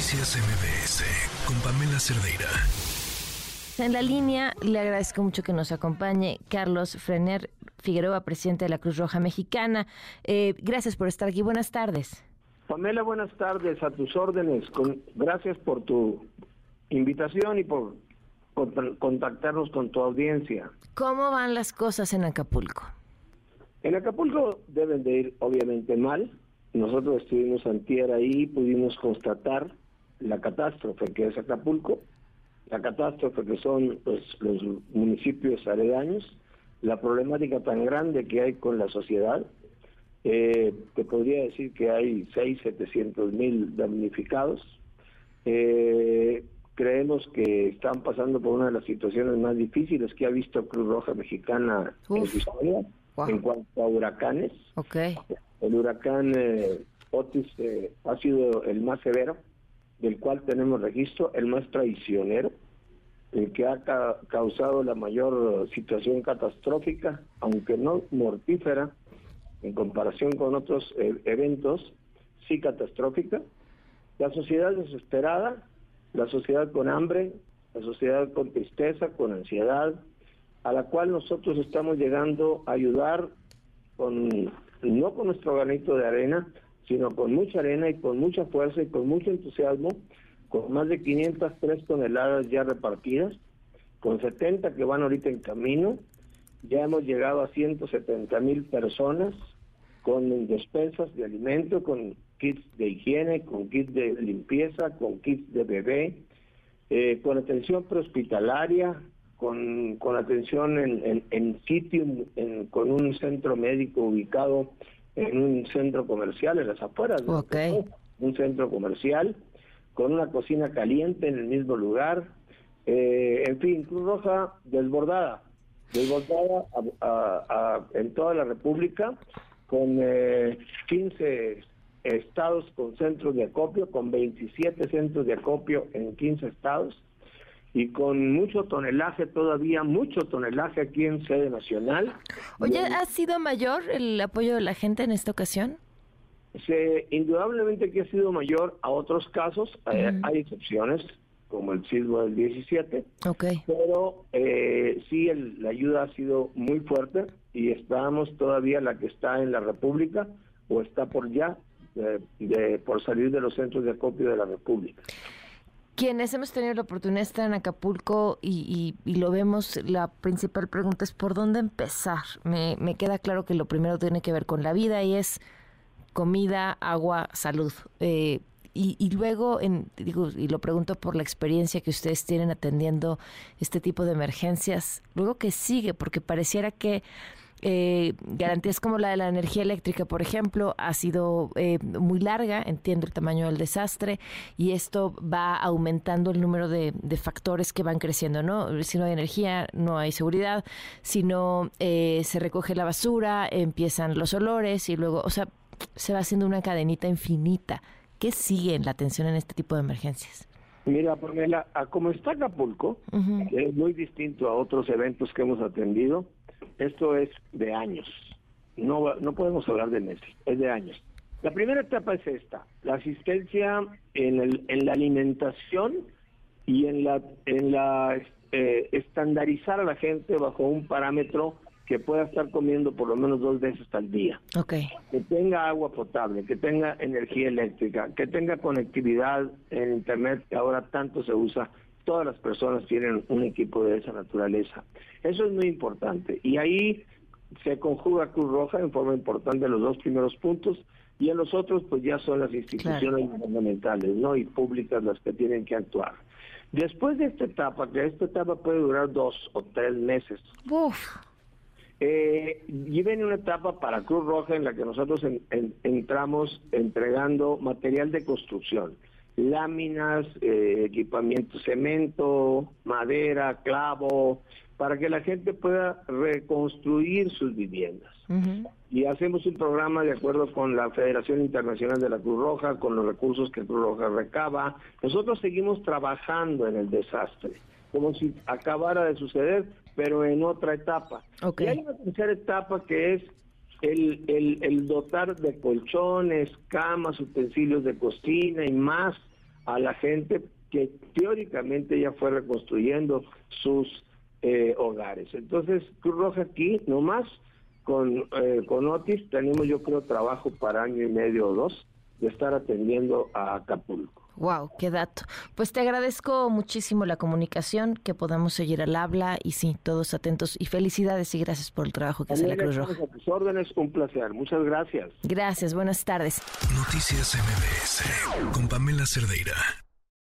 Noticias MBS con Pamela Cerdeira. En la línea, le agradezco mucho que nos acompañe Carlos Frener Figueroa, presidente de la Cruz Roja Mexicana. Eh, gracias por estar aquí. Buenas tardes. Pamela, buenas tardes. A tus órdenes. gracias por tu invitación y por contactarnos con tu audiencia. ¿Cómo van las cosas en Acapulco? En Acapulco deben de ir obviamente mal. Nosotros estuvimos antier ahí, pudimos constatar la catástrofe que es Acapulco, la catástrofe que son pues, los municipios aledaños, la problemática tan grande que hay con la sociedad. Eh, te podría decir que hay 6, 700 mil damnificados. Eh, creemos que están pasando por una de las situaciones más difíciles que ha visto Cruz Roja Mexicana en su historia en cuanto a huracanes. Okay. El huracán eh, Otis eh, ha sido el más severo, del cual tenemos registro, el más traicionero, el que ha causado la mayor situación catastrófica, aunque no mortífera, en comparación con otros eh, eventos, sí catastrófica. La sociedad desesperada, la sociedad con hambre, la sociedad con tristeza, con ansiedad, a la cual nosotros estamos llegando a ayudar con no con nuestro granito de arena, sino con mucha arena y con mucha fuerza y con mucho entusiasmo, con más de 503 toneladas ya repartidas, con 70 que van ahorita en camino, ya hemos llegado a 170 mil personas con despensas de alimento, con kits de higiene, con kits de limpieza, con kits de bebé, eh, con atención prehospitalaria, con, con atención en, en, sitio, con un centro médico ubicado en un centro comercial, en las afueras, okay. un centro comercial, con una cocina caliente en el mismo lugar, eh, en fin, Cruz Roja desbordada, desbordada en toda la República, con eh, 15 estados con centros de acopio, con 27 centros de acopio en 15 estados, y con mucho tonelaje todavía, mucho tonelaje aquí en sede nacional. Oye, ¿ha sido mayor el apoyo de la gente en esta ocasión? Se, indudablemente que ha sido mayor a otros casos, eh, hay excepciones, como el sismo del 17, okay. pero eh, sí la ayuda ha sido muy fuerte y estamos todavía la que está en la República o está por ya, de, por salir de los centros de acopio de la República. Quienes hemos tenido la oportunidad de estar en Acapulco y, lo vemos, la principal pregunta es por dónde empezar. Me, queda claro que lo primero tiene que ver con la vida y es comida, agua, salud. Eh, y, luego, en, digo, y lo pregunto por la experiencia que ustedes tienen atendiendo este tipo de emergencias, luego que sigue, porque pareciera que eh, garantías como la de la energía eléctrica, por ejemplo, ha sido eh, muy larga, entiendo el tamaño del desastre, y esto va aumentando el número de, factores que van creciendo, ¿no? Si no hay energía, no hay seguridad, si no eh, se recoge la basura, empiezan los olores y luego, o sea, se va haciendo una cadenita infinita. ¿Qué sigue en la atención en este tipo de emergencias? Mira, porque como está Acapulco, es muy distinto a otros eventos que hemos atendido, esto es de años. No, no podemos hablar de meses, es de años. La primera etapa es esta, la asistencia en, el, en la alimentación y en la, en la eh, estandarizar a la gente bajo un parámetro que pueda estar comiendo por lo menos dos veces al día. Okay. Que tenga agua potable, que tenga energía eléctrica, que tenga conectividad en Internet, que ahora tanto se usa todas las personas tienen un equipo de esa naturaleza. Eso es muy importante. Y ahí se conjuga Cruz Roja en forma importante en los dos primeros puntos y en los otros pues ya son las instituciones fundamentales ¿no? y públicas las que tienen que actuar. Después de esta etapa, que esta etapa puede durar dos o tres meses, Uf. Eh, y viene una etapa para Cruz Roja en la que nosotros entramos entregando material de construcción láminas, eh, equipamiento, cemento, madera, clavo, para que la gente pueda reconstruir sus viviendas. Y hacemos un programa de acuerdo con la Federación Internacional de la Cruz Roja, con los recursos que Cruz Roja recaba. Nosotros seguimos trabajando en el desastre, como si acabara de suceder, pero en otra etapa. Y hay una tercera etapa que es el, el, el dotar de colchones, camas, utensilios de cocina y más a la gente que teóricamente ya fue reconstruyendo sus eh, hogares. Entonces, Cruz Roja aquí, nomás con, eh, con Otis, tenemos yo creo trabajo para año y medio o dos de estar atendiendo a Acapulco. Wow, qué dato. Pues te agradezco muchísimo la comunicación, que podamos seguir al habla y sí, todos atentos y felicidades y gracias por el trabajo que hace la Cruz Roja. A tus órdenes, un placer. Muchas gracias. Gracias, buenas tardes. Noticias MBS con Pamela Cerdeira.